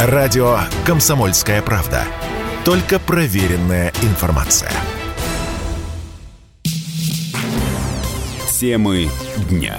Радио «Комсомольская правда». Только проверенная информация. Темы дня.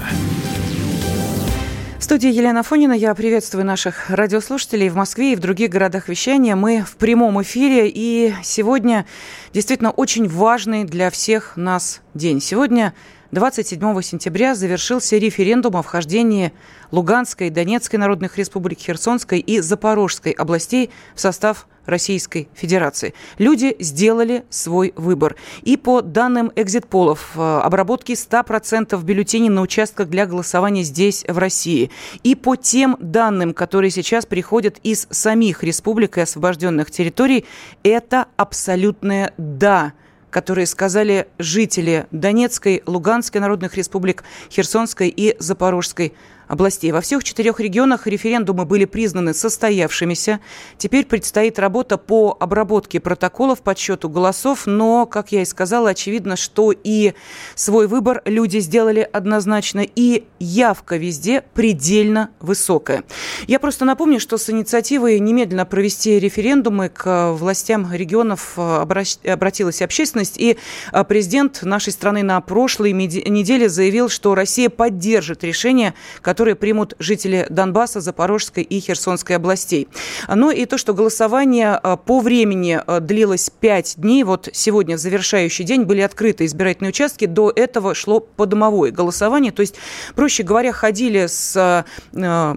В студии Елена Фонина. Я приветствую наших радиослушателей в Москве и в других городах вещания. Мы в прямом эфире, и сегодня действительно очень важный для всех нас день. Сегодня 27 сентября завершился референдум о вхождении Луганской, Донецкой народных республик, Херсонской и Запорожской областей в состав Российской Федерации. Люди сделали свой выбор. И по данным экзит-полов, э, обработки 100% бюллетеней на участках для голосования здесь, в России. И по тем данным, которые сейчас приходят из самих республик и освобожденных территорий, это абсолютное «да» которые сказали жители Донецкой, Луганской народных республик, Херсонской и Запорожской областей. Во всех четырех регионах референдумы были признаны состоявшимися. Теперь предстоит работа по обработке протоколов, подсчету голосов, но, как я и сказала, очевидно, что и свой выбор люди сделали однозначно, и явка везде предельно высокая. Я просто напомню, что с инициативой немедленно провести референдумы к властям регионов обратилась общественность, и а, президент нашей страны на прошлой неделе заявил, что Россия поддержит решение, которое которые примут жители Донбасса, Запорожской и Херсонской областей. Ну и то, что голосование а, по времени а, длилось 5 дней, вот сегодня завершающий день, были открыты избирательные участки, до этого шло подомовое голосование, то есть, проще говоря, ходили с э,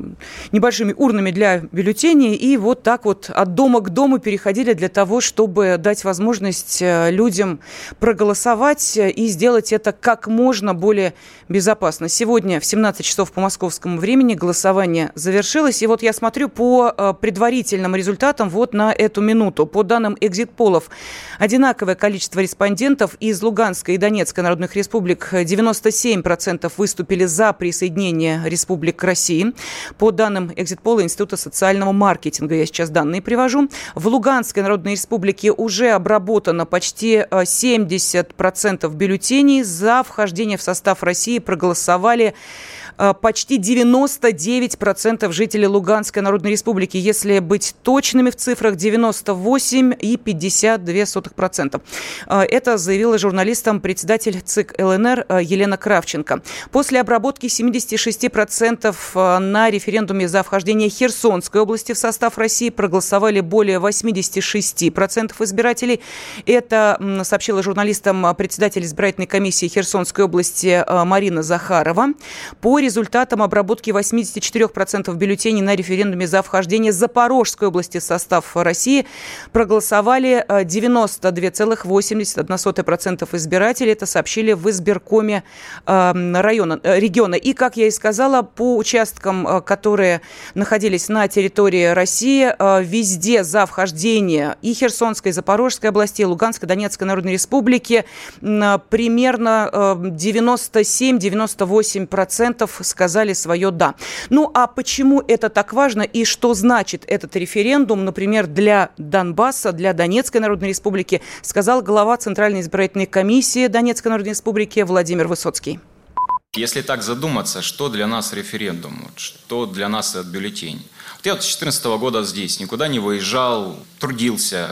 небольшими урнами для бюллетеней и вот так вот от дома к дому переходили для того, чтобы дать возможность людям проголосовать и сделать это как можно более безопасно. Сегодня в 17 часов по Москве московскому времени голосование завершилось. И вот я смотрю по э, предварительным результатам вот на эту минуту. По данным экзит-полов, одинаковое количество респондентов из Луганской и Донецкой народных республик 97% выступили за присоединение республик к России. По данным экзит-пола Института социального маркетинга, я сейчас данные привожу, в Луганской народной республике уже обработано почти 70% э, бюллетеней. За вхождение в состав России проголосовали Э, почти 99% жителей Луганской Народной Республики. Если быть точными в цифрах, 98,52%. Э, это заявила журналистам председатель ЦИК ЛНР э, Елена Кравченко. После обработки 76% на референдуме за вхождение Херсонской области в состав России проголосовали более 86% избирателей. Это сообщила журналистам председатель избирательной комиссии Херсонской области Марина Захарова. По результатам обработки 84% бюллетеней на референдуме за вхождение Запорожской области в состав России проголосовали 92,81% э, избирателей. Это сообщили в избиркоме эм, района, э, региона. И, как я и сказала, по участкам, э, которые находились на территории России, везде за вхождение и Херсонской, и Запорожской области, и Луганской, Донецкой Народной Республики примерно 97-98% сказали свое «да». Ну а почему это так важно и что значит этот референдум, например, для Донбасса, для Донецкой Народной Республики, сказал глава Центральной избирательной комиссии Донецкой Народной Республики Владимир Высоцкий. Если так задуматься, что для нас референдум, что для нас этот бюллетень. Вот я с 2014 года здесь, никуда не выезжал, трудился,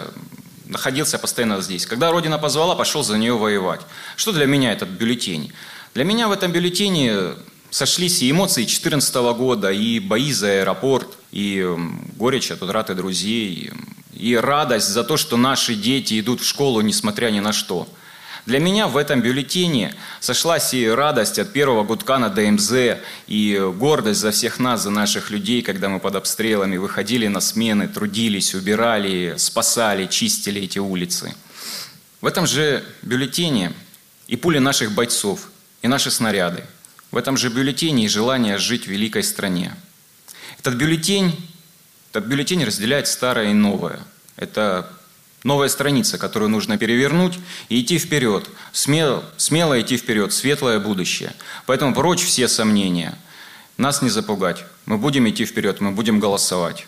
находился постоянно здесь. Когда Родина позвала, пошел за нее воевать. Что для меня этот бюллетень? Для меня в этом бюллетене сошлись и эмоции 2014 года, и бои за аэропорт, и горечь от утраты друзей, и радость за то, что наши дети идут в школу, несмотря ни на что. Для меня в этом бюллетене сошлась и радость от первого гудка на ДМЗ, и гордость за всех нас, за наших людей, когда мы под обстрелами выходили на смены, трудились, убирали, спасали, чистили эти улицы. В этом же бюллетене и пули наших бойцов, и наши снаряды – в этом же бюллетене и желание жить в великой стране. Этот бюллетень, этот бюллетень разделяет старое и новое. Это новая страница, которую нужно перевернуть и идти вперед. Смело, смело идти вперед, светлое будущее. Поэтому прочь все сомнения. Нас не запугать. Мы будем идти вперед, мы будем голосовать.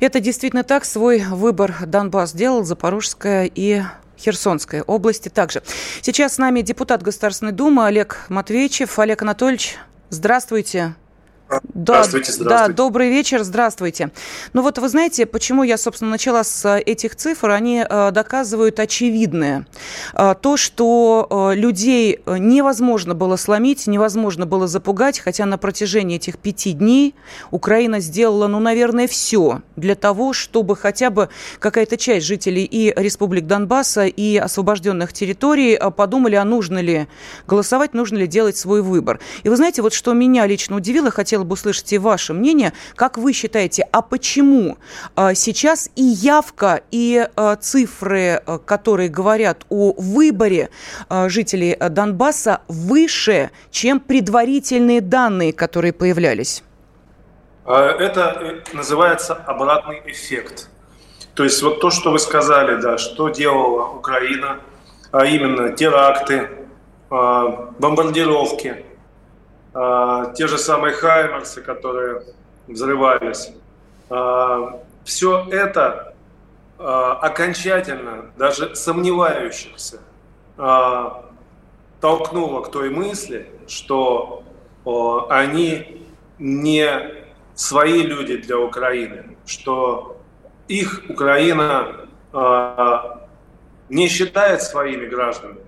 Это действительно так. Свой выбор Донбасс сделал, Запорожская и Херсонской области также. Сейчас с нами депутат Государственной Думы Олег Матвеевичев. Олег Анатольевич, здравствуйте. Да, здравствуйте, здравствуйте. Да, добрый вечер, здравствуйте. Ну вот вы знаете, почему я, собственно, начала с э, этих цифр, они э, доказывают очевидное. Э, то, что людей невозможно было сломить, невозможно было запугать, хотя на протяжении этих пяти дней Украина сделала, ну, наверное, все для того, чтобы хотя бы какая-то часть жителей и республик Донбасса, и освобожденных территорий подумали, а нужно ли голосовать, нужно ли делать свой выбор. И вы знаете, вот что меня лично удивило, хотя хотела бы услышать и ваше мнение. Как вы считаете, а почему а, сейчас и явка, и а, цифры, а, которые говорят о выборе жителей Донбасса, выше, чем предварительные данные, которые появлялись? Это э, называется обратный эффект. То есть вот то, что вы сказали, да, что делала Украина, а именно теракты, бомбардировки, те же самые Хаймерсы, которые взрывались. А, все это а, окончательно, даже сомневающихся, толкнуло к той мысли, что они не свои люди для Украины, что их Украина не считает своими гражданами,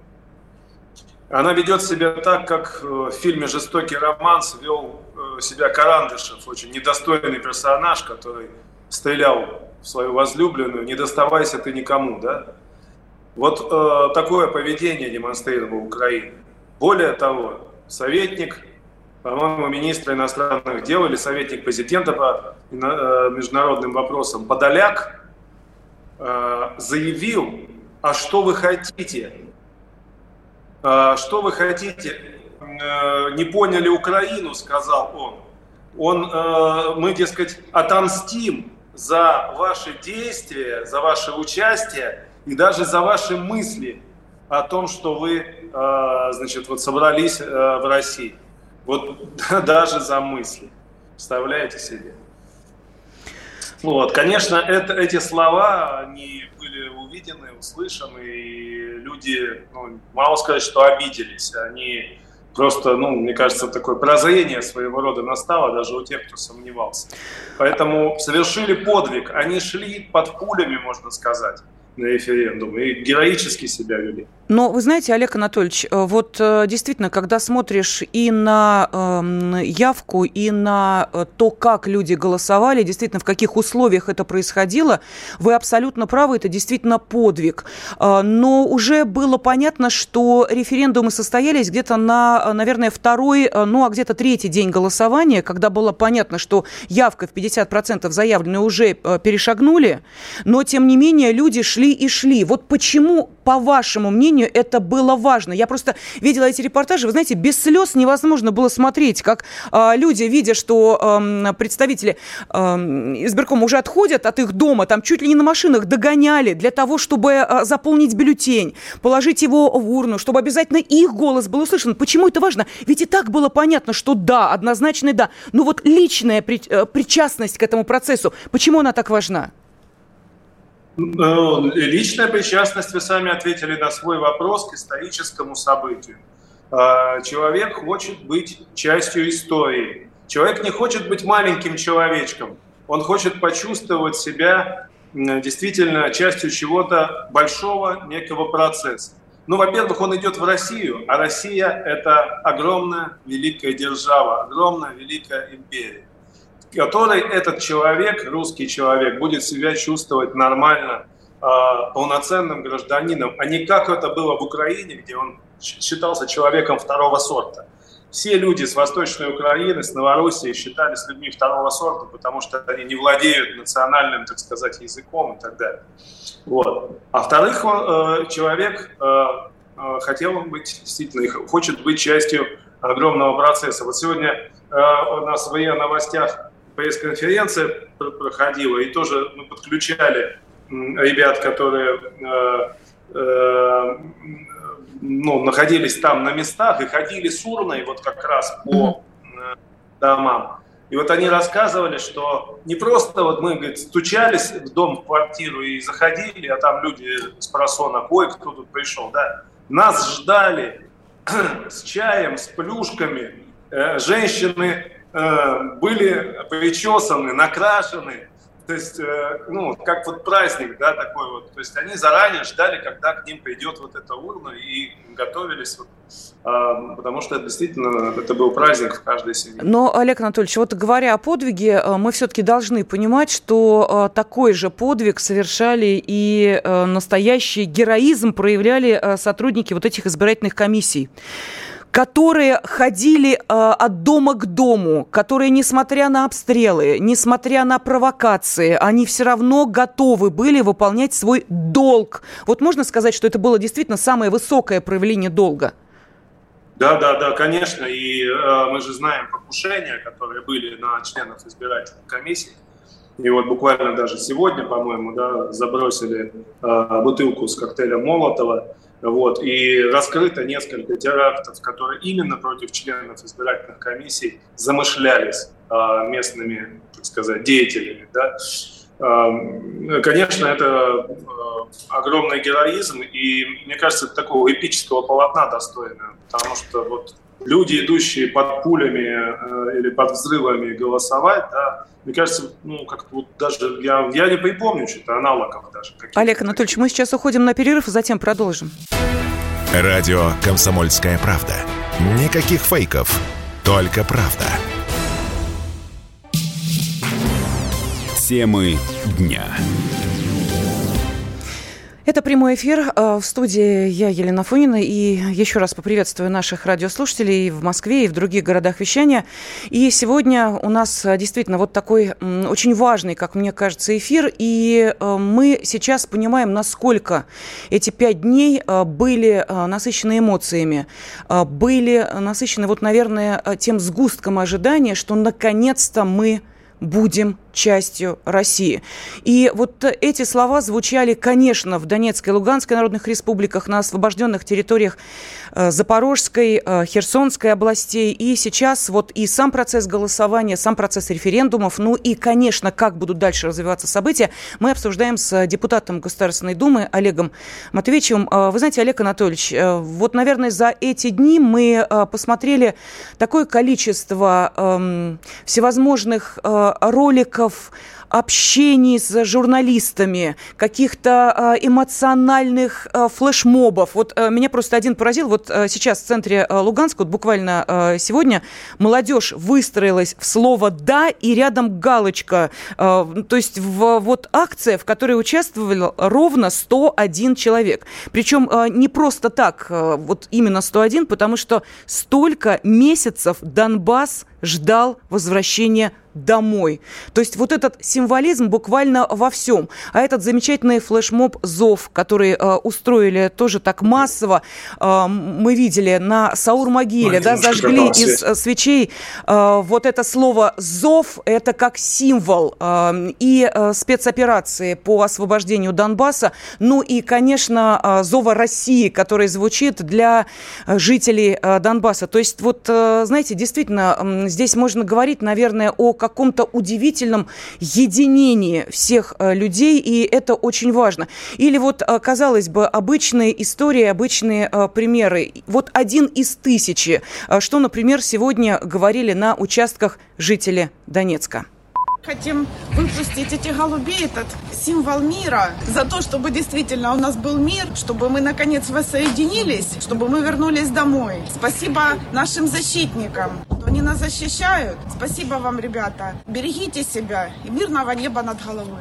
она ведет себя так, как э, в фильме «Жестокий романс» вел э, себя Карандышев, очень недостойный персонаж, который стрелял в свою возлюбленную, не доставайся ты никому, да? Вот э, такое поведение демонстрировал Украина. Более того, советник, по-моему, министра иностранных дел или советник президента по э, международным вопросам Подоляк э, заявил, а что вы хотите? А, что вы хотите? Э, не поняли Украину, сказал он. Он, э, мы, дескать, отомстим за ваши действия, за ваше участие и даже за ваши мысли о том, что вы, э, значит, вот собрались в России. Вот даже за мысли. Представляете себе? Вот, конечно, это, эти слова, они были увидены, услышаны, и люди, ну, мало сказать, что обиделись, они просто, ну, мне кажется, такое прозрение своего рода настало даже у тех, кто сомневался. Поэтому совершили подвиг, они шли под пулями, можно сказать на референдум и героически себя вели. Но вы знаете, Олег Анатольевич, э, вот э, действительно, когда смотришь и на э, явку, и на э, то, как люди голосовали, действительно, в каких условиях это происходило, вы абсолютно правы, это действительно подвиг. Но уже было понятно, что референдумы состоялись где-то на, наверное, второй, ну, а где-то третий день голосования, когда было понятно, что явка в 50% заявленная уже перешагнули, но, тем не менее, люди шли и шли. Вот почему, по вашему мнению, это было важно? Я просто видела эти репортажи, вы знаете, без слез невозможно было смотреть, как э, люди, видя, что э, представители э, избиркома уже отходят от их дома, там чуть ли не на машинах догоняли для того, чтобы э, заполнить бюллетень, положить его в урну, чтобы обязательно их голос был услышан. Почему это важно? Ведь и так было понятно, что да, однозначно да. Но вот личная э, причастность к этому процессу, почему она так важна? Ну, личная причастность, вы сами ответили на свой вопрос к историческому событию. А, человек хочет быть частью истории. Человек не хочет быть маленьким человечком. Он хочет почувствовать себя действительно частью чего-то большого, некого процесса. Ну, во-первых, он идет в Россию, а Россия – это огромная, великая держава, огромная, великая империя которой этот человек, русский человек, будет себя чувствовать нормально, а, полноценным гражданином, а не как это было в Украине, где он считался человеком второго сорта. Все люди с Восточной Украины, с Новороссии считались людьми второго сорта, потому что они не владеют национальным, так сказать, языком и так далее. Вот. А вторых, э, человек э, э, хотел быть, действительно, хочет быть частью огромного процесса. Вот сегодня у нас в новостях пресс-конференция проходила, и тоже мы подключали ребят, которые э, э, ну, находились там на местах и ходили с урной вот как раз по э, домам. И вот они рассказывали, что не просто вот мы, говорит, стучались в дом, в квартиру и заходили, а там люди с просона, ой, кто тут пришел, да. Нас ждали с чаем, с плюшками, женщины были причесаны, накрашены, то есть, э, ну, как вот праздник, да, такой вот. То есть они заранее ждали, когда к ним придет вот эта урна и готовились, вот, а, потому что действительно это был праздник в каждой семье. Но, Олег Анатольевич, вот говоря о подвиге, э, мы все-таки должны понимать, что э, такой же подвиг совершали и настоящий героизм проявляли сотрудники вот этих избирательных комиссий которые ходили э, от дома к дому, которые, несмотря на обстрелы, несмотря на провокации, они все равно готовы были выполнять свой долг. Вот можно сказать, что это было действительно самое высокое проявление долга? Да, да, да, конечно. И э, мы же знаем покушения, которые были на членов избирательных комиссий. И вот буквально даже сегодня, по-моему, да, забросили э, бутылку с коктейлем Молотова. Вот, и раскрыто несколько терактов, которые именно против членов избирательных комиссий замышлялись а, местными, так сказать, деятелями. Да? А, конечно, это а, огромный героизм, и мне кажется, это такого эпического полотна достойно, потому что вот люди, идущие под пулями э, или под взрывами голосовать, да, мне кажется, ну, как-то вот даже я, я не припомню что-то аналогов даже. Олег Анатольевич, мы сейчас уходим на перерыв, а затем продолжим. Радио «Комсомольская правда». Никаких фейков, только правда. Темы дня. Это прямой эфир. Э, в студии я, Елена Фонина. И еще раз поприветствую наших радиослушателей в Москве и в других городах вещания. И сегодня у нас э, действительно вот такой очень важный, как мне кажется, эфир. И э, мы сейчас понимаем, насколько эти пять дней были насыщены эмоциями, были насыщены, вот, наверное, тем сгустком ожидания, что наконец-то мы будем частью России. И вот эти слова звучали, конечно, в Донецкой и Луганской народных республиках, на освобожденных территориях э, Запорожской, э, Херсонской областей. И сейчас вот и сам процесс голосования, сам процесс референдумов, ну и, конечно, как будут дальше развиваться события, мы обсуждаем с депутатом Государственной Думы Олегом Матвеевичем. Э, вы знаете, Олег Анатольевич, вот, наверное, за эти дни мы посмотрели такое количество эм, всевозможных роликов, примеров общений с журналистами, каких-то а, эмоциональных а, флешмобов. Вот а, меня просто один поразил. Вот сейчас в центре Луганска, вот буквально сегодня, молодежь выстроилась в слово «да» и рядом галочка. То есть в, вот акция, в которой участвовал ровно 101 человек. Причем не просто так, вот именно 101, потому что столько месяцев Донбасс ждал возвращения домой. То есть вот этот символизм буквально во всем. А этот замечательный флешмоб «Зов», который э, устроили тоже так массово, э, мы видели на Саур-могиле, да, зажгли из э, свечей э, вот это слово «Зов», это как символ э, и э, спецоперации по освобождению Донбасса, ну и, конечно, э, «Зова России», который звучит для э, жителей э, Донбасса. То есть вот, э, знаете, действительно, здесь можно говорить, наверное, о каком-то удивительном единении всех э, людей, и это очень важно. Или вот, э, казалось бы, обычные истории, обычные э, примеры. Вот один из тысячи, что, например, сегодня говорили на участках жители Донецка. Хотим выпустить этих голубей, этот символ мира, за то, чтобы действительно у нас был мир, чтобы мы наконец воссоединились, чтобы мы вернулись домой. Спасибо нашим защитникам, они нас защищают. Спасибо вам, ребята. Берегите себя и мирного неба над головой.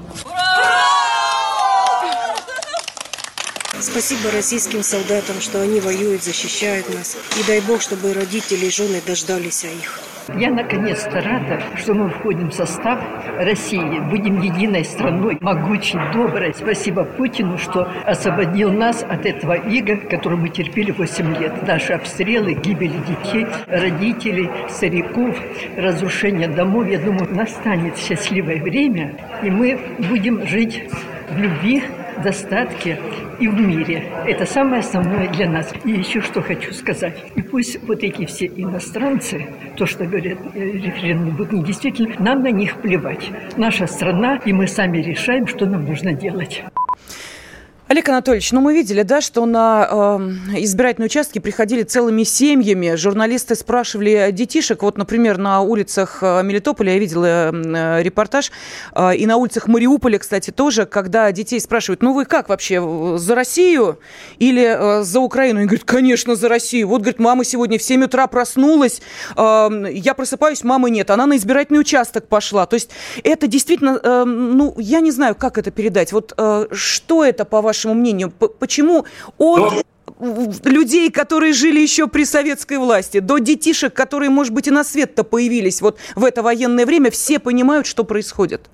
Спасибо российским солдатам, что они воюют, защищают нас. И дай Бог, чтобы родители и жены дождались их. Я наконец-то рада, что мы входим в состав России, будем единой страной, могучей, доброй. Спасибо Путину, что освободил нас от этого ига, который мы терпели 8 лет. Наши обстрелы, гибели детей, родителей, стариков, разрушение домов. Я думаю, настанет счастливое время, и мы будем жить в любви, достатке и в мире. Это самое основное для нас. И еще что хочу сказать. И пусть вот эти все иностранцы, то, что говорят, э, референдум будут недействительны, нам на них плевать. Наша страна, и мы сами решаем, что нам нужно делать. Олег Анатольевич, ну мы видели, да, что на э, избирательные участки приходили целыми семьями. Журналисты спрашивали детишек. Вот, например, на улицах э, Мелитополя я видела э, репортаж. Э, и на улицах Мариуполя, кстати, тоже, когда детей спрашивают, ну вы как вообще, за Россию или э, за Украину? Они говорят, конечно, за Россию. Вот, говорит, мама сегодня в 7 утра проснулась, э, я просыпаюсь, мамы нет. Она на избирательный участок пошла. То есть это действительно, э, ну, я не знаю, как это передать. Вот э, что это, по вашему вашему мнению, почему от Но... людей, которые жили еще при советской власти, до детишек, которые, может быть, и на свет-то появились вот в это военное время, все понимают, что происходит?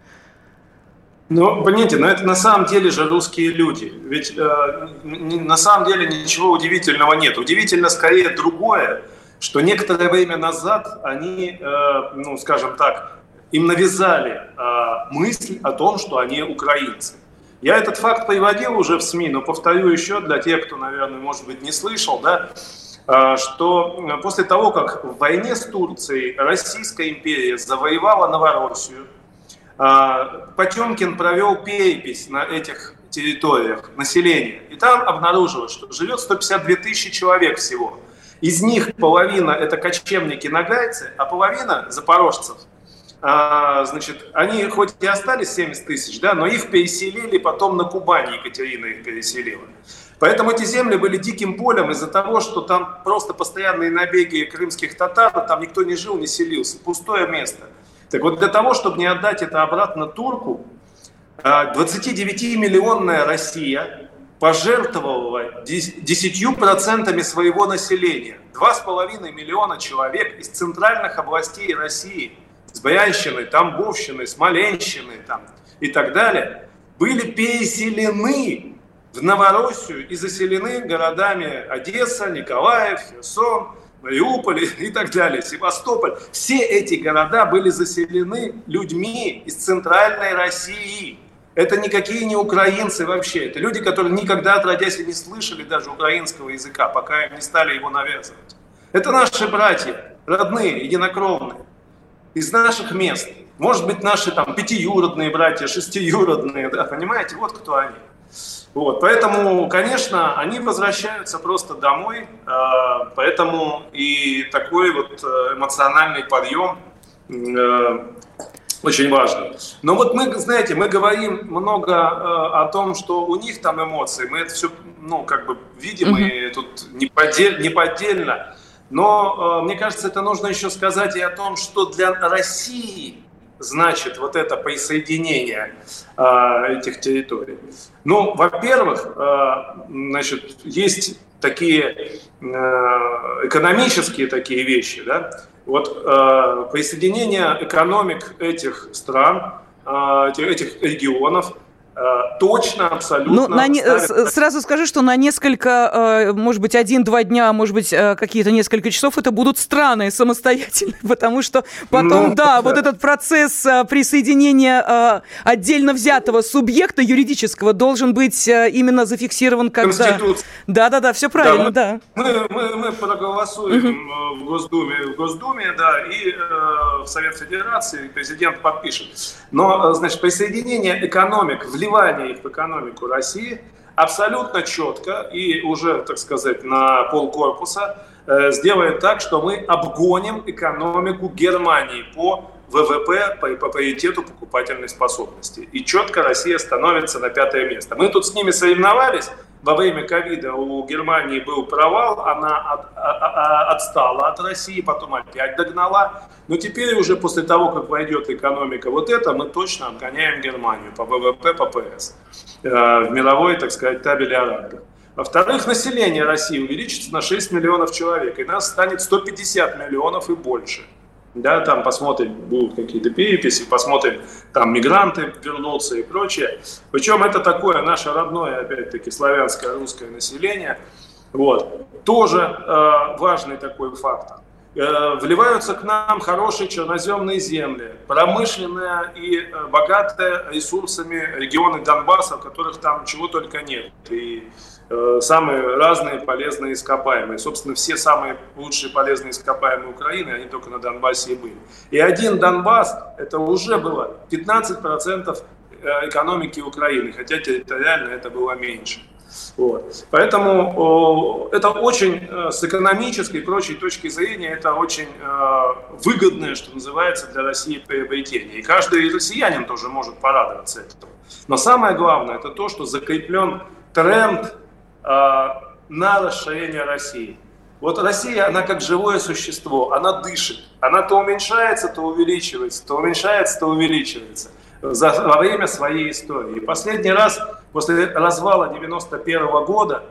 Ну, понимаете, но это на самом деле же русские люди. Ведь э, на самом деле ничего удивительного нет. Удивительно скорее другое, что некоторое время назад они, э, ну, скажем так, им навязали э, мысль о том, что они украинцы. Я этот факт приводил уже в СМИ, но повторю еще для тех, кто, наверное, может быть, не слышал, да, а, что после того, как в войне с Турцией Российская империя завоевала Новороссию, а, Потемкин провел перепись на этих территориях населения. И там обнаружилось, что живет 152 тысячи человек всего. Из них половина – это кочевники-нагайцы, а половина – запорожцев – а, значит, они хоть и остались 70 тысяч, да, но их переселили потом на Кубани, Екатерина их переселила. Поэтому эти земли были диким полем из-за того, что там просто постоянные набеги крымских татар, там никто не жил, не селился, пустое место. Так вот для того, чтобы не отдать это обратно турку, 29-миллионная а, Россия пожертвовала 10% своего населения. 2,5 миллиона человек из центральных областей России – с Баянщины, Тамбовщины, Смоленщины там, и так далее, были переселены в Новороссию и заселены городами Одесса, Николаев, Херсон, Мариуполь и так далее, Севастополь. Все эти города были заселены людьми из центральной России. Это никакие не украинцы вообще. Это люди, которые никогда отродясь и не слышали даже украинского языка, пока им не стали его навязывать. Это наши братья, родные, единокровные из наших мест. Может быть, наши там пятиюродные братья, шестиюродные, да, понимаете, вот кто они. Вот, поэтому, конечно, они возвращаются просто домой, э, поэтому и такой вот э, эмоциональный подъем э, очень важный. Но вот мы, знаете, мы говорим много э, о том, что у них там эмоции, мы это все, ну, как бы видим, mm-hmm. и тут неподдель, неподдельно. Но э, мне кажется, это нужно еще сказать и о том, что для России значит вот это присоединение э, этих территорий. Ну, во-первых, э, значит, есть такие э, экономические такие вещи, да. Вот э, присоединение экономик этих стран, э, этих регионов точно, абсолютно. Ну, на не... Сразу скажу, что на несколько, э, может быть, один-два дня, может быть, э, какие-то несколько часов это будут страны самостоятельные, потому что потом, ну, да, да, вот этот процесс присоединения отдельно взятого субъекта юридического должен быть именно зафиксирован когда... Да-да-да, все правильно, да. Мы, да. мы, мы, мы проголосуем угу. в Госдуме, в Госдуме, да, и э, в Совет Федерации президент подпишет. Но, значит, присоединение экономик в вливание их в экономику России абсолютно четко и уже, так сказать, на полкорпуса э, сделает так, что мы обгоним экономику Германии по ВВП, по, по паритету покупательной способности. И четко Россия становится на пятое место. Мы тут с ними соревновались, во время ковида у Германии был провал, она от, от, а, а, отстала от России, потом опять догнала. Но теперь уже после того, как войдет экономика вот это, мы точно обгоняем Германию по ВВП, по ПС э, в мировой, так сказать, табеле рангах. Во-вторых, население России увеличится на 6 миллионов человек, и нас станет 150 миллионов и больше да, там посмотрим, будут какие-то переписи, посмотрим, там мигранты вернутся и прочее. Причем это такое наше родное, опять-таки, славянское русское население. Вот. Тоже э, важный такой фактор. Э, вливаются к нам хорошие черноземные земли, промышленные и э, богатые ресурсами регионы Донбасса, в которых там чего только нет. И самые разные полезные ископаемые. Собственно, все самые лучшие полезные ископаемые Украины, они только на Донбассе и были. И один Донбасс, это уже было 15% экономики Украины, хотя территориально это было меньше. Вот. Поэтому это очень э, с экономической и прочей точки зрения это очень э, выгодное, что называется, для России приобретение. И каждый россиянин тоже может порадоваться этому. Но самое главное это то, что закреплен тренд э, на расширение России. Вот Россия, она как живое существо, она дышит. Она то уменьшается, то увеличивается, то уменьшается, то увеличивается за, во время своей истории. Последний раз после развала 91 -го года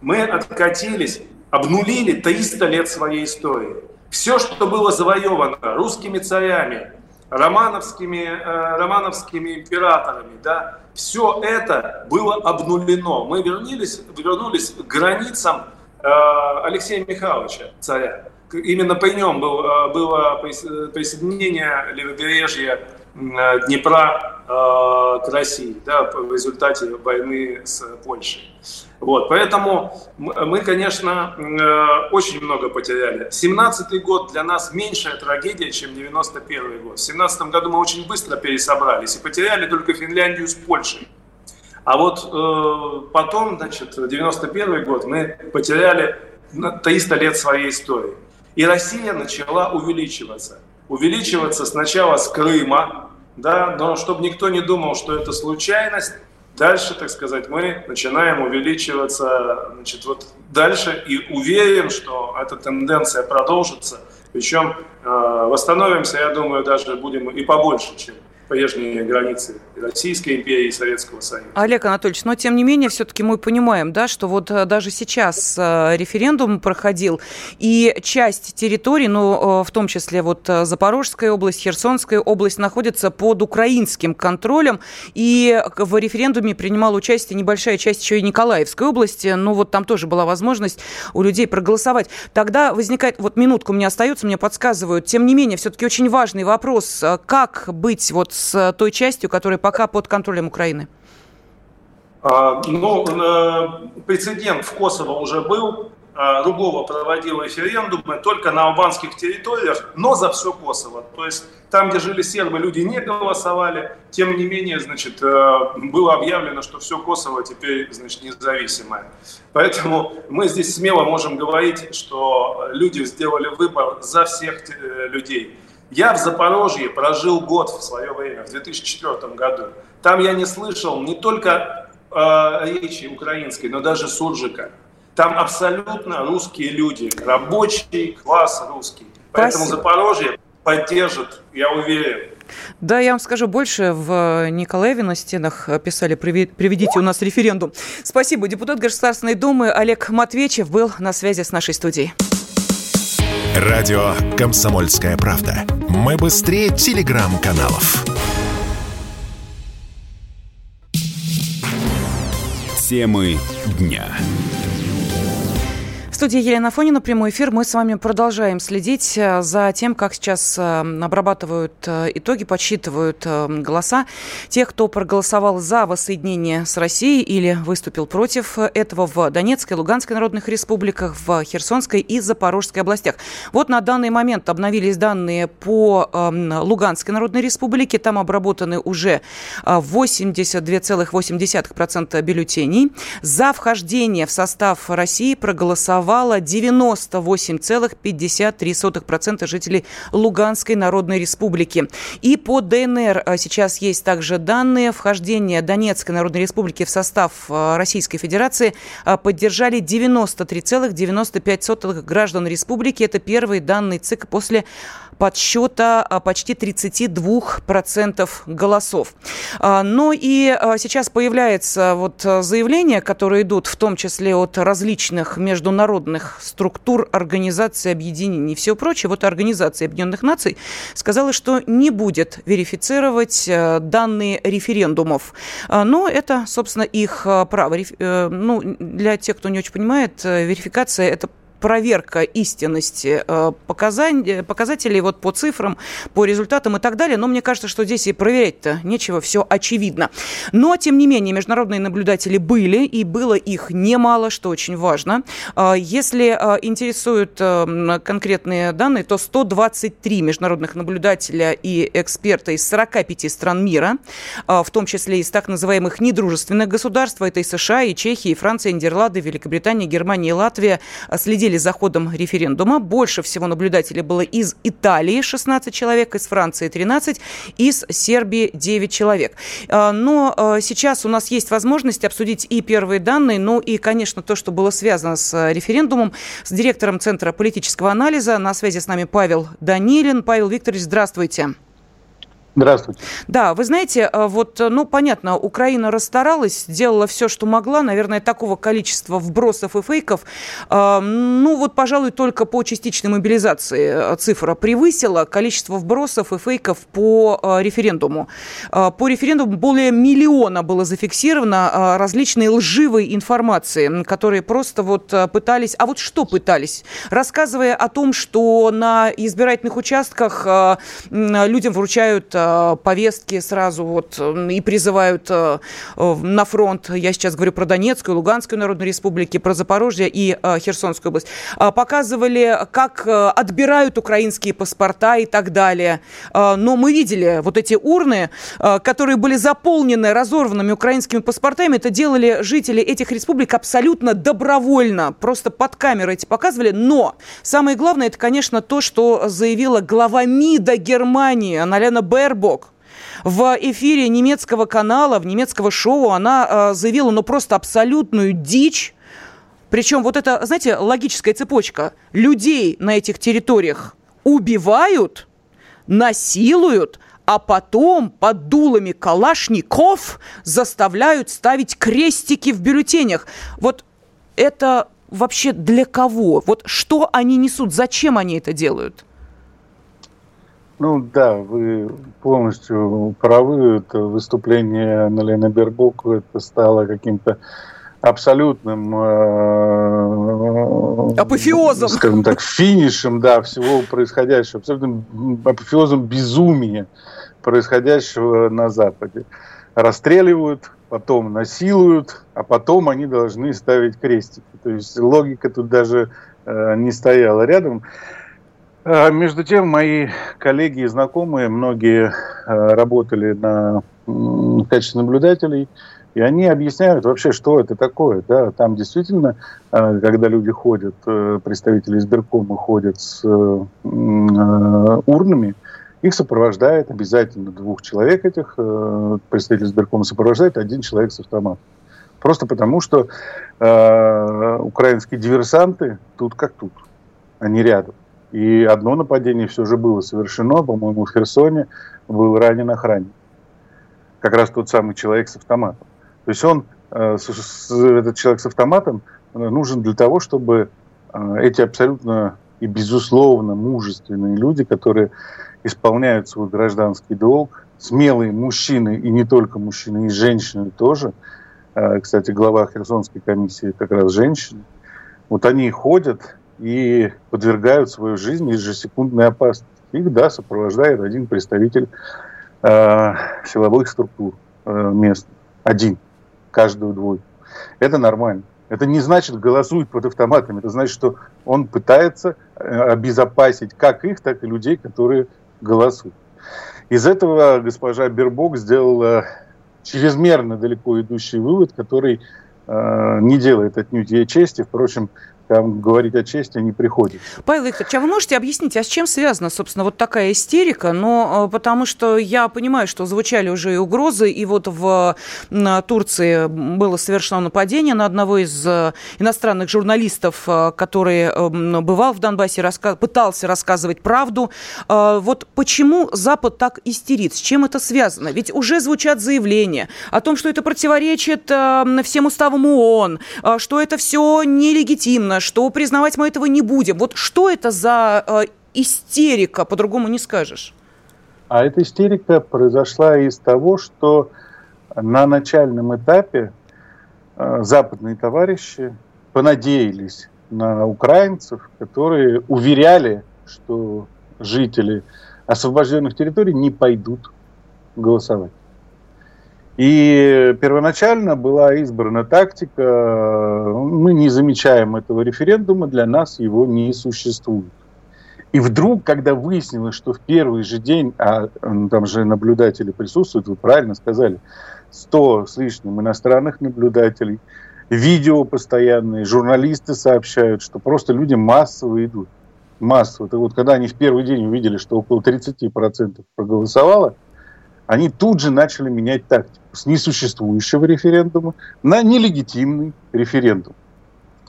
мы откатились, обнулили 300 лет своей истории. Все, что было завоевано русскими царями, романовскими, э, романовскими императорами, да, все это было обнулено. Мы вернулись, вернулись к границам э, Алексея Михайловича, царя. Именно при нем был, э, было присоединение левобережья Э, Днепра э, к России да, в результате войны с Польшей. Вот, поэтому мы, конечно, э, очень много потеряли. 17-й год для нас меньшая трагедия, чем 91-й год. В 17 году мы очень быстро пересобрались и потеряли только Финляндию с Польшей. А вот э, потом, значит, 91 год мы потеряли 300 лет своей истории. И Россия начала увеличиваться увеличиваться сначала с Крыма, да, но чтобы никто не думал, что это случайность, дальше, так сказать, мы начинаем увеличиваться значит, вот дальше и уверен, что эта тенденция продолжится, причем э, восстановимся, я думаю, даже будем и побольше, чем прежние границы Российской империи и Советского Союза. Олег Анатольевич, но тем не менее, все-таки мы понимаем, да, что вот э, даже сейчас э, референдум проходил, и часть территорий, ну, э, в том числе вот Запорожская область, Херсонская область, находится под украинским контролем, и в референдуме принимала участие небольшая часть еще и Николаевской области, но вот там тоже была возможность у людей проголосовать. Тогда возникает, вот минутку меня остается, мне подсказывают, тем не менее, все-таки очень важный вопрос, как быть вот с той частью, которая пока под контролем Украины? А, ну, э, прецедент в Косово уже был. А, Рубова проводил референдумы только на албанских территориях, но за все Косово. То есть там, где жили сербы, люди не голосовали. Тем не менее, значит, э, было объявлено, что все Косово теперь, значит, независимое. Поэтому мы здесь смело можем говорить, что люди сделали выбор за всех э, людей. Я в Запорожье прожил год в свое время, в 2004 году. Там я не слышал не только э, речи украинской, но даже суржика. Там абсолютно русские люди, рабочий класс русский. Поэтому Спасибо. Запорожье поддержит, я уверен. Да, я вам скажу больше. В Николаеве на стенах писали «Приведите у нас референдум». Спасибо. Депутат Государственной Думы Олег Матвечев был на связи с нашей студией. Радио «Комсомольская правда». Мы быстрее телеграм-каналов. Темы дня студии Елена Фонина, прямой эфир. Мы с вами продолжаем следить э, за тем, как сейчас э, обрабатывают э, итоги, подсчитывают голоса тех, кто проголосовал за воссоединение с Россией или выступил против этого в Донецкой, Луганской народных республиках, в Херсонской и Запорожской областях. Вот на данный момент обновились данные по Луганской народной республике. Там обработаны уже 82,8% бюллетеней. За вхождение в состав России проголосовал проголосовало 98,53% жителей Луганской Народной Республики. И по ДНР а, сейчас есть также данные. Вхождения Донецкой Народной Республики в состав а, Российской Федерации а, поддержали 93,95% граждан республики. Это первые данные ЦИК после подсчета почти 32% голосов. Ну и сейчас появляется вот заявления, которые идут в том числе от различных международных структур, организаций, объединений и все прочее, вот Организация Объединенных Наций сказала, что не будет верифицировать э, данные референдумов. А, но это, собственно, их э, право. Э, ну, для тех, кто не очень понимает, верификация – это проверка истинности э, показателей вот по цифрам, по результатам и так далее. Но мне кажется, что здесь и проверять-то нечего, все очевидно. Но, тем не менее, международные наблюдатели были, и было их немало, что очень важно. А, если а, интересуют э, конкретные данные, то 123 международных наблюдателя и эксперта из 45 стран мира, в том числе из так называемых недружественных государств, это и США, и Чехия, и Франция, и Нидерланды, Великобритания, Германия и Латвия, следили следили за ходом референдума. Больше всего наблюдателей было из Италии 16 человек, из Франции 13, из Сербии 9 человек. А, но а, сейчас у нас есть возможность обсудить и первые данные, ну и, конечно, то, что было связано с референдумом, с директором Центра политического анализа. На связи с нами Павел Данилин. Павел Викторович, здравствуйте. Здравствуйте. Да, вы знаете, э, вот, э, ну, понятно, Украина расстаралась, сделала все, что могла. Наверное, такого количества вбросов и фейков, э, ну, вот, пожалуй, только по частичной мобилизации цифра превысила количество вбросов и фейков по референдуму. По референдуму более миллиона было зафиксировано различной лживой информации, которые просто вот пытались... А вот что пытались? Рассказывая о том, что на избирательных участках людям вручают Э, повестки сразу вот и призывают э, на фронт. Я сейчас говорю про Донецкую, Луганскую Народную Республики, про Запорожье и э, Херсонскую область. Показывали, как отбирают украинские паспорта и так далее. Но мы видели вот эти урны, которые были заполнены разорванными украинскими паспортами. Это делали жители этих республик абсолютно добровольно. Просто под камерой эти показывали. Но самое главное, это, конечно, то, что заявила глава МИДа Германии Аналена Бер Бербок. В эфире немецкого канала, в немецкого шоу она э, заявила, ну, просто абсолютную дичь. Причем вот это, знаете, логическая цепочка. Людей на этих территориях убивают, насилуют, а потом под дулами калашников заставляют ставить крестики в бюллетенях. Вот это вообще для кого? Вот что они несут? Зачем они это делают? Ну да, вы полностью правы. Это выступление Налены Бербук это стало каким-то абсолютным э, апофеозом, скажем так, финишем, да, всего происходящего, абсолютным апофеозом безумия происходящего на Западе. Расстреливают, потом насилуют, а потом они должны ставить крестики. То есть логика тут даже э, не стояла рядом. А, между тем, мои коллеги и знакомые, многие а, работали на в качестве наблюдателей, и они объясняют вообще, что это такое. Да? Там действительно, а, когда люди ходят, э, представители избиркома ходят с э, урнами, их сопровождает обязательно двух человек этих, э, представителей избиркома сопровождает один человек с автоматом. Просто потому, что э, украинские диверсанты тут как тут, они рядом. И одно нападение все же было совершено, по-моему, в Херсоне был ранен охранник. Как раз тот самый человек с автоматом. То есть он, э, этот человек с автоматом э, нужен для того, чтобы э, эти абсолютно и безусловно мужественные люди, которые исполняют свой гражданский долг, смелые мужчины, и не только мужчины, и женщины тоже, кстати, глава Херсонской комиссии как раз женщины, вот они ходят и подвергают свою жизнь ежесекундной опасности. Их, да, сопровождает один представитель э, силовых структур э, мест. Один. Каждую двойку. Это нормально. Это не значит голосует под автоматами. Это значит, что он пытается э, обезопасить как их, так и людей, которые голосуют. Из этого госпожа Бербок сделала чрезмерно далеко идущий вывод, который э, не делает отнюдь ей чести. Впрочем, там говорить о чести не приходится. Павел Викторович, а вы можете объяснить, а с чем связана, собственно, вот такая истерика? Но э, потому что я понимаю, что звучали уже и угрозы, и вот в Турции было совершено нападение на одного из э, иностранных журналистов, э, который бывал в Донбассе, раска... пытался рассказывать правду. Вот почему Запад так истерит? С чем это связано? Ведь уже звучат заявления о том, что это противоречит всем уставам ООН, что это все нелегитимно, что признавать мы этого не будем. Вот что это за э, истерика, по-другому не скажешь? А эта истерика произошла из того, что на начальном этапе э, западные товарищи понадеялись на украинцев, которые уверяли, что жители освобожденных территорий не пойдут голосовать. И первоначально была избрана тактика, мы не замечаем этого референдума, для нас его не существует. И вдруг, когда выяснилось, что в первый же день, а там же наблюдатели присутствуют, вы правильно сказали, 100 с лишним иностранных наблюдателей, видео постоянные, журналисты сообщают, что просто люди массово идут. Массово. Так вот, когда они в первый день увидели, что около 30% проголосовало, они тут же начали менять тактику с несуществующего референдума на нелегитимный референдум.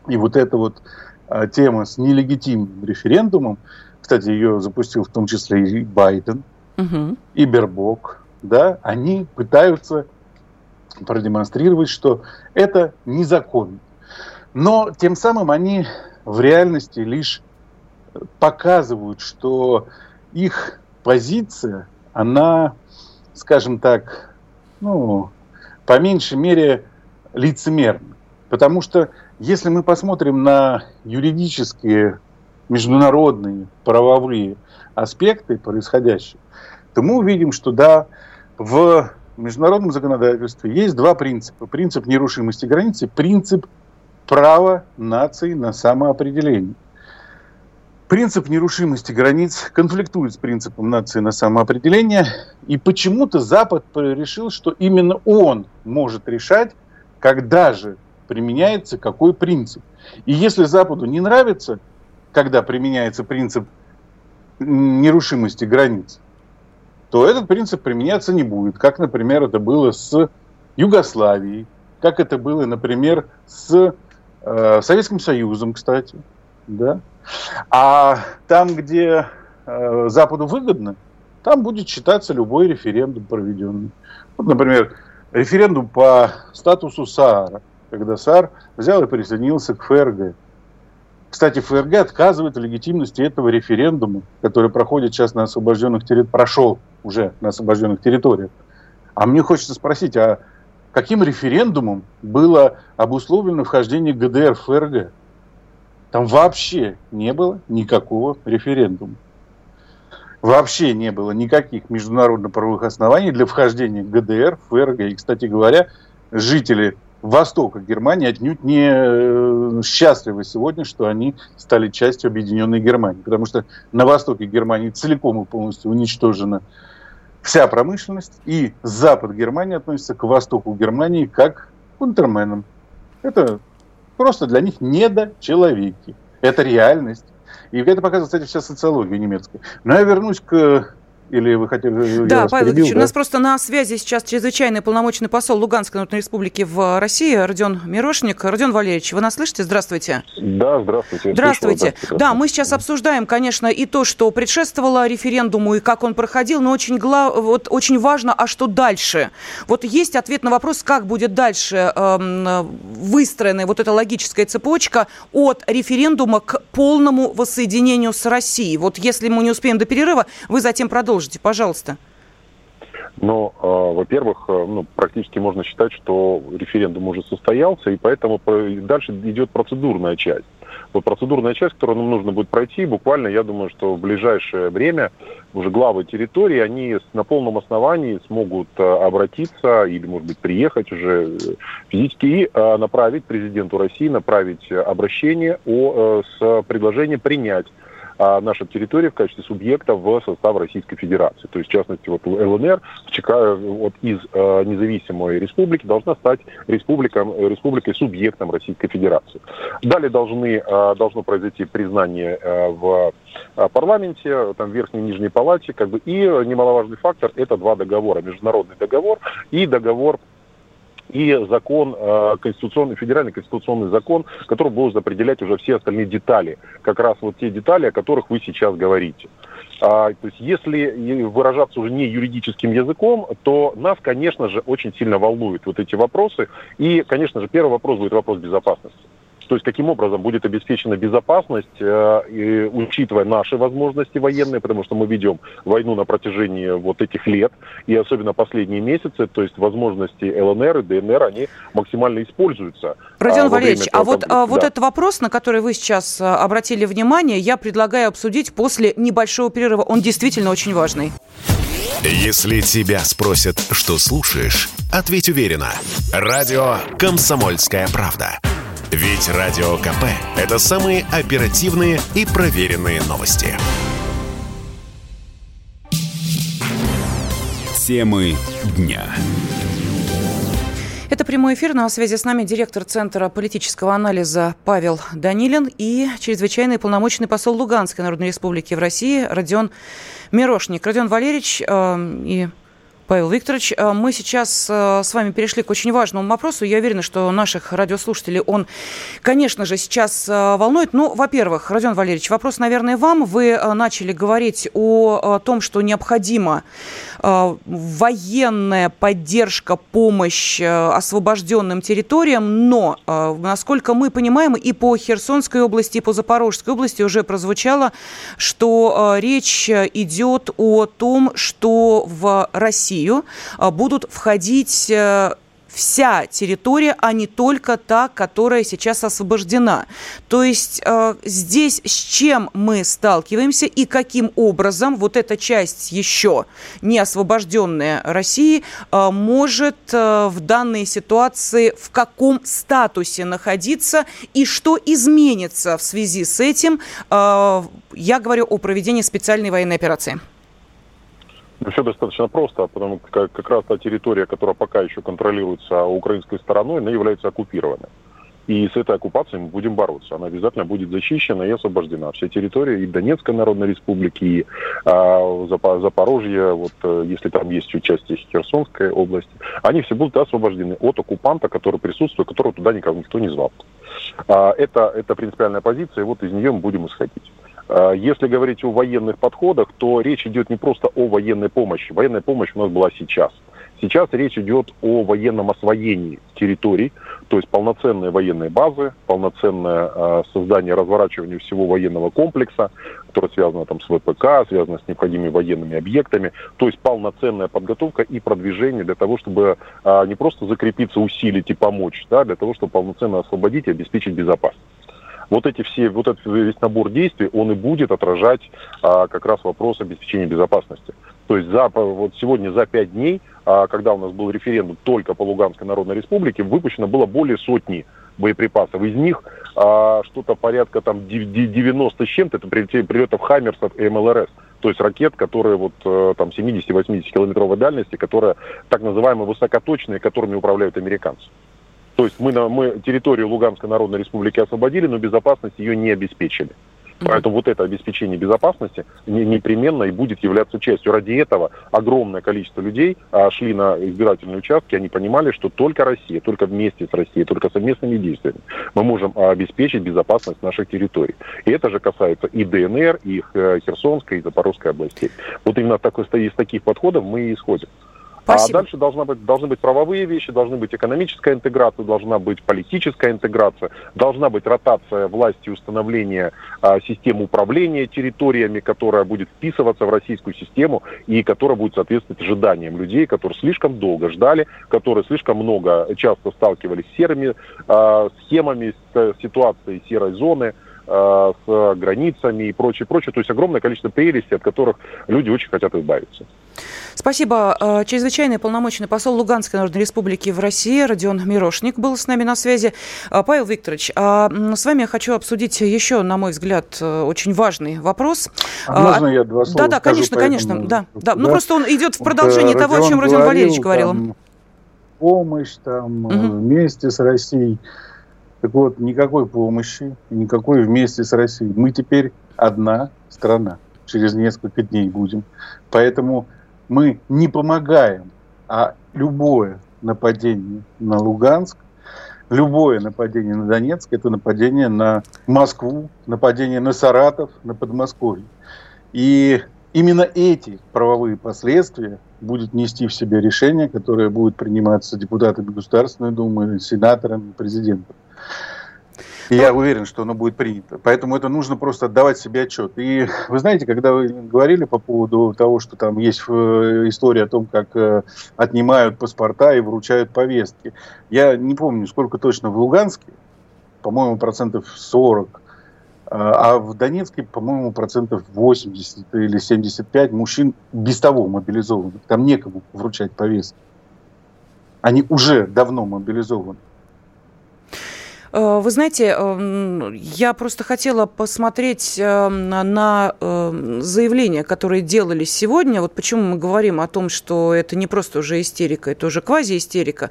И вот эта вот а, тема с нелегитимным референдумом, кстати, ее запустил в том числе и Байден, угу. и Бербок, да, они пытаются продемонстрировать, что это незаконно. Но тем самым они в реальности лишь показывают, что их позиция, она скажем так, ну, по меньшей мере лицемерны. Потому что если мы посмотрим на юридические, международные, правовые аспекты происходящего, то мы увидим, что да, в международном законодательстве есть два принципа. Принцип нерушимости границы, принцип права нации на самоопределение. Принцип нерушимости границ конфликтует с принципом нации на самоопределение, и почему-то Запад решил, что именно он может решать, когда же применяется какой принцип. И если Западу не нравится, когда применяется принцип нерушимости границ, то этот принцип применяться не будет, как, например, это было с Югославией, как это было, например, с э, Советским Союзом, кстати, да, а там, где э, Западу выгодно, там будет считаться любой референдум проведенный. Вот, например, референдум по статусу СААРа, когда СААР взял и присоединился к ФРГ. Кстати, ФРГ отказывает в легитимности этого референдума, который проходит сейчас на освобожденных территориях, прошел уже на освобожденных территориях. А мне хочется спросить, а каким референдумом было обусловлено вхождение ГДР в ФРГ? Там вообще не было никакого референдума. Вообще не было никаких международно-правовых оснований для вхождения ГДР ФРГ. И, кстати говоря, жители Востока Германии отнюдь не э, счастливы сегодня, что они стали частью объединенной Германии. Потому что на востоке Германии целиком и полностью уничтожена вся промышленность. И запад Германии относится к востоку Германии как к унтерменам. Это Просто для них недочеловеки. Это реальность. И это показывает, кстати, вся социология немецкая. Но я вернусь к или вы хотели... Да, Павел перебил, да? у нас просто на связи сейчас чрезвычайный полномочный посол Луганской Народной Республики в России Родион Мирошник. Родион Валерьевич, вы нас слышите? Здравствуйте. Да, здравствуйте. Здравствуйте. Слышала, да, мы сейчас обсуждаем, конечно, и то, что предшествовало референдуму, и как он проходил, но очень, гла... вот, очень важно, а что дальше? Вот есть ответ на вопрос, как будет дальше эм, выстроена вот эта логическая цепочка от референдума к полному воссоединению с Россией. Вот если мы не успеем до перерыва, вы затем продолжите продолжите, пожалуйста. Но, э, во-первых, э, ну, практически можно считать, что референдум уже состоялся, и поэтому дальше идет процедурная часть. Вот процедурная часть, которую нам нужно будет пройти, буквально, я думаю, что в ближайшее время уже главы территории, они на полном основании смогут э, обратиться или, может быть, приехать уже э, физически и э, направить президенту России, направить обращение о, с предложением принять а, наша территория в качестве субъекта в состав Российской Федерации. То есть, в частности, вот ЛНР вот из э, независимой республики должна стать республикой, республикой субъектом Российской Федерации. Далее должны, э, должно произойти признание э, в парламенте, там, Верхней и Нижней Палате, как бы, и немаловажный фактор – это два договора. Международный договор и договор и закон, э, конституционный, федеральный конституционный закон, который будет определять уже все остальные детали, как раз вот те детали, о которых вы сейчас говорите. А, то есть если выражаться уже не юридическим языком, то нас, конечно же, очень сильно волнуют вот эти вопросы. И, конечно же, первый вопрос будет вопрос безопасности. То есть каким образом будет обеспечена безопасность, э, и, учитывая наши возможности военные, потому что мы ведем войну на протяжении вот этих лет, и особенно последние месяцы, то есть возможности ЛНР и ДНР, они максимально используются. Родион а, Валерьевич, а вот, а, вот этот вопрос, на который вы сейчас а, обратили внимание, я предлагаю обсудить после небольшого перерыва. Он действительно очень важный. Если тебя спросят, что слушаешь, ответь уверенно. Радио «Комсомольская правда». Ведь Радио КП – это самые оперативные и проверенные новости. Темы дня. Это прямой эфир. На связи с нами директор Центра политического анализа Павел Данилин и чрезвычайный полномочный посол Луганской Народной Республики в России Родион Мирошник. Родион Валерьевич э, и Павел Викторович, э, мы сейчас э, с вами перешли к очень важному вопросу. Я уверена, что наших радиослушателей он, конечно же, сейчас э, волнует. Ну, во-первых, Родион Валерьевич, вопрос, наверное, вам. Вы начали говорить о том, что необходима военная поддержка, помощь освобожденным территориям, но, насколько мы понимаем, и по Херсонской области, и по Запорожской области уже прозвучало, что речь идет о том, что в России Россию а, будут входить э, вся территория, а не только та, которая сейчас освобождена. То есть э, здесь с чем мы сталкиваемся и каким образом вот эта часть еще не освобожденная России э, может э, в данной ситуации в каком статусе находиться и что изменится в связи с этим. Э, я говорю о проведении специальной военной операции. Ну, все достаточно просто, потому как как раз та территория, которая пока еще контролируется украинской стороной, она является оккупированной. И с этой оккупацией мы будем бороться. Она обязательно будет зачищена и освобождена. Все территории и Донецкой Народной Республики, и а, Запорожье, вот, э, если там есть участие Херсонской области, они все будут освобождены от оккупанта, который присутствует, которого туда никого никто не звал. А, это, это принципиальная позиция, и вот из нее мы будем исходить. А, если говорить о военных подходах, то речь идет не просто о военной помощи. Военная помощь у нас была сейчас. Сейчас речь идет о военном освоении территорий, то есть полноценные военные базы, полноценное э, создание, разворачивание всего военного комплекса, которое связано там с ВПК, связано с необходимыми военными объектами, то есть полноценная подготовка и продвижение для того, чтобы э, не просто закрепиться, усилить и помочь, да, для того, чтобы полноценно освободить и обеспечить безопасность вот эти все, вот этот весь набор действий, он и будет отражать а, как раз вопрос обеспечения безопасности. То есть за, вот сегодня за пять дней, а, когда у нас был референдум только по Луганской Народной Республике, выпущено было более сотни боеприпасов. Из них а, что-то порядка там 90 с чем-то, это прилетов Хаймерсов и МЛРС. То есть ракет, которые вот э, там 70-80 километровой дальности, которые так называемые высокоточные, которыми управляют американцы. То есть мы, мы территорию Луганской Народной Республики освободили, но безопасность ее не обеспечили. Поэтому вот это обеспечение безопасности непременно и будет являться частью. Ради этого огромное количество людей а, шли на избирательные участки, они понимали, что только Россия, только вместе с Россией, только совместными действиями мы можем а, обеспечить безопасность наших территорий. И это же касается и ДНР, и э, Херсонской, и Запорожской областей. Вот именно такой, из таких подходов мы и исходим. Спасибо. А дальше должна быть, должны быть правовые вещи, должны быть экономическая интеграция, должна быть политическая интеграция, должна быть ротация власти, установление а, системы управления территориями, которая будет вписываться в российскую систему и которая будет соответствовать ожиданиям людей, которые слишком долго ждали, которые слишком много, часто сталкивались с серыми а, схемами, с ситуацией серой зоны, с границами и прочее, прочее. То есть огромное количество прелестей, от которых люди очень хотят избавиться. Спасибо. Э, чрезвычайный полномочный посол Луганской Народной Республики в России Родион Мирошник был с нами на связи. Э, Павел Викторович, а, с вами я хочу обсудить еще, на мой взгляд, э, очень важный вопрос. А можно я два слова Да, да, конечно, конечно. Да, да. Ну, просто он идет в продолжение вот, того, о чем Родион Валерьевич говорил. Там, помощь там угу. вместе с Россией. Так вот, никакой помощи, никакой вместе с Россией. Мы теперь одна страна. Через несколько дней будем. Поэтому мы не помогаем, а любое нападение на Луганск, любое нападение на Донецк – это нападение на Москву, нападение на Саратов, на Подмосковье. И именно эти правовые последствия будет нести в себе решение, которое будет приниматься депутатами Государственной Думы, сенаторами, президентом. Я уверен, что оно будет принято. Поэтому это нужно просто отдавать себе отчет. И вы знаете, когда вы говорили по поводу того, что там есть э, история о том, как э, отнимают паспорта и вручают повестки. Я не помню, сколько точно в Луганске, по-моему, процентов 40, а, а в Донецке, по-моему, процентов 80 или 75 мужчин без того мобилизованы. Там некому вручать повестки. Они уже давно мобилизованы. Э, вы знаете, эм, я просто хотела посмотреть эм, на эм, заявления, которые делались сегодня. Вот почему мы говорим о том, что это не просто уже истерика, это уже квазиистерика.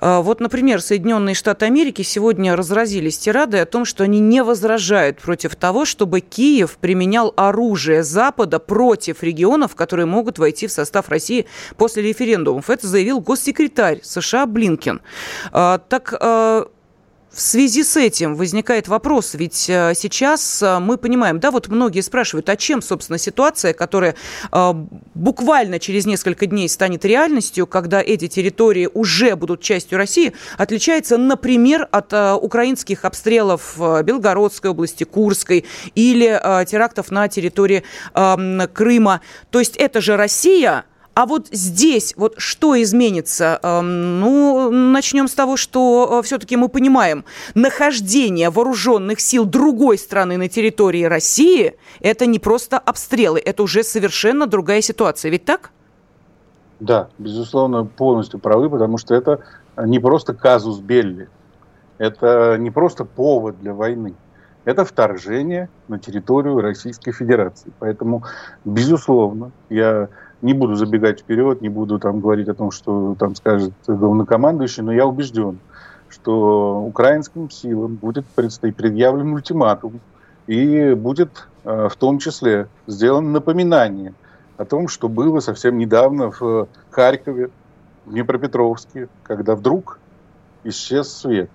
Э, вот, например, Соединенные Штаты Америки сегодня разразились тирадой о том, что они не возражают против того, чтобы Киев применял оружие Запада против регионов, которые могут войти в состав России после референдумов. Это заявил госсекретарь США Блинкен. Э, так в связи с этим возникает вопрос, ведь э, сейчас э, мы понимаем, да, вот многие спрашивают, а чем, собственно, ситуация, которая э, буквально через несколько дней станет реальностью, когда эти территории уже будут частью России, отличается, например, от украинских обстрелов Белгородской области, Курской или терактов на территории Крыма. То есть это же Россия, а вот здесь вот что изменится? Эм, ну, начнем с того, что э, все-таки мы понимаем, нахождение вооруженных сил другой страны на территории России – это не просто обстрелы, это уже совершенно другая ситуация. Ведь так? Да, безусловно, полностью правы, потому что это не просто казус Белли, это не просто повод для войны, это вторжение на территорию Российской Федерации. Поэтому, безусловно, я не буду забегать вперед, не буду там говорить о том, что там скажет главнокомандующий, но я убежден, что украинским силам будет предъявлен ультиматум, и будет э, в том числе сделано напоминание о том, что было совсем недавно в Харькове, в Днепропетровске, когда вдруг исчез свет.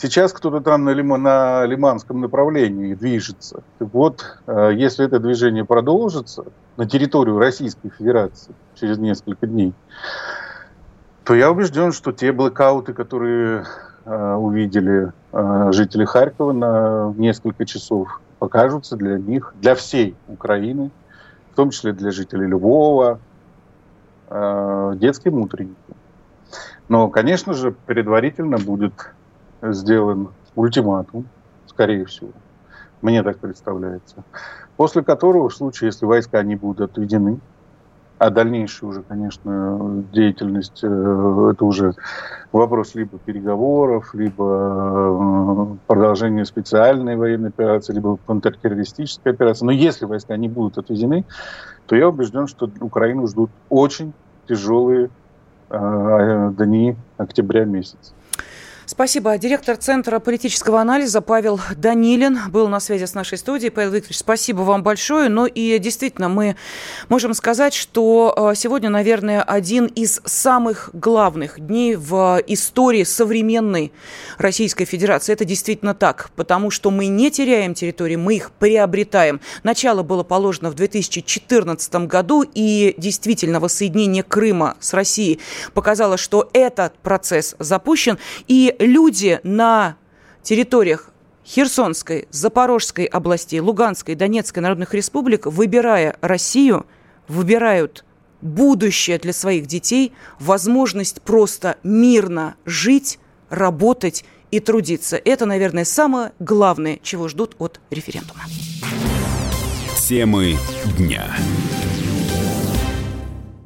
Сейчас кто-то там на, лима, на лиманском направлении движется. Так вот, э, если это движение продолжится на территорию Российской Федерации через несколько дней, то я убежден, что те блокауты, которые э, увидели э, жители Харькова на несколько часов, покажутся для них, для всей Украины, в том числе для жителей Львова, детским утренником. Но, конечно же, предварительно будет сделан ультиматум, скорее всего. Мне так представляется. После которого, в случае, если войска не будут отведены, а дальнейшая уже, конечно, деятельность, э, это уже вопрос либо переговоров, либо э, продолжения специальной военной операции, либо контртеррористической операции. Но если войска не будут отведены, то я убежден, что Украину ждут очень тяжелые э, дни октября месяца. Спасибо. Директор Центра политического анализа Павел Данилин был на связи с нашей студией. Павел Викторович, спасибо вам большое. Ну и действительно, мы можем сказать, что э, сегодня, наверное, один из самых главных дней в истории современной Российской Федерации. Это действительно так, потому что мы не теряем территории, мы их приобретаем. Начало было положено в 2014 году, и действительно воссоединение Крыма с Россией показало, что этот процесс запущен. И люди на территориях Херсонской, Запорожской областей, Луганской, Донецкой народных республик, выбирая Россию, выбирают будущее для своих детей, возможность просто мирно жить, работать и трудиться. Это, наверное, самое главное, чего ждут от референдума. Темы дня.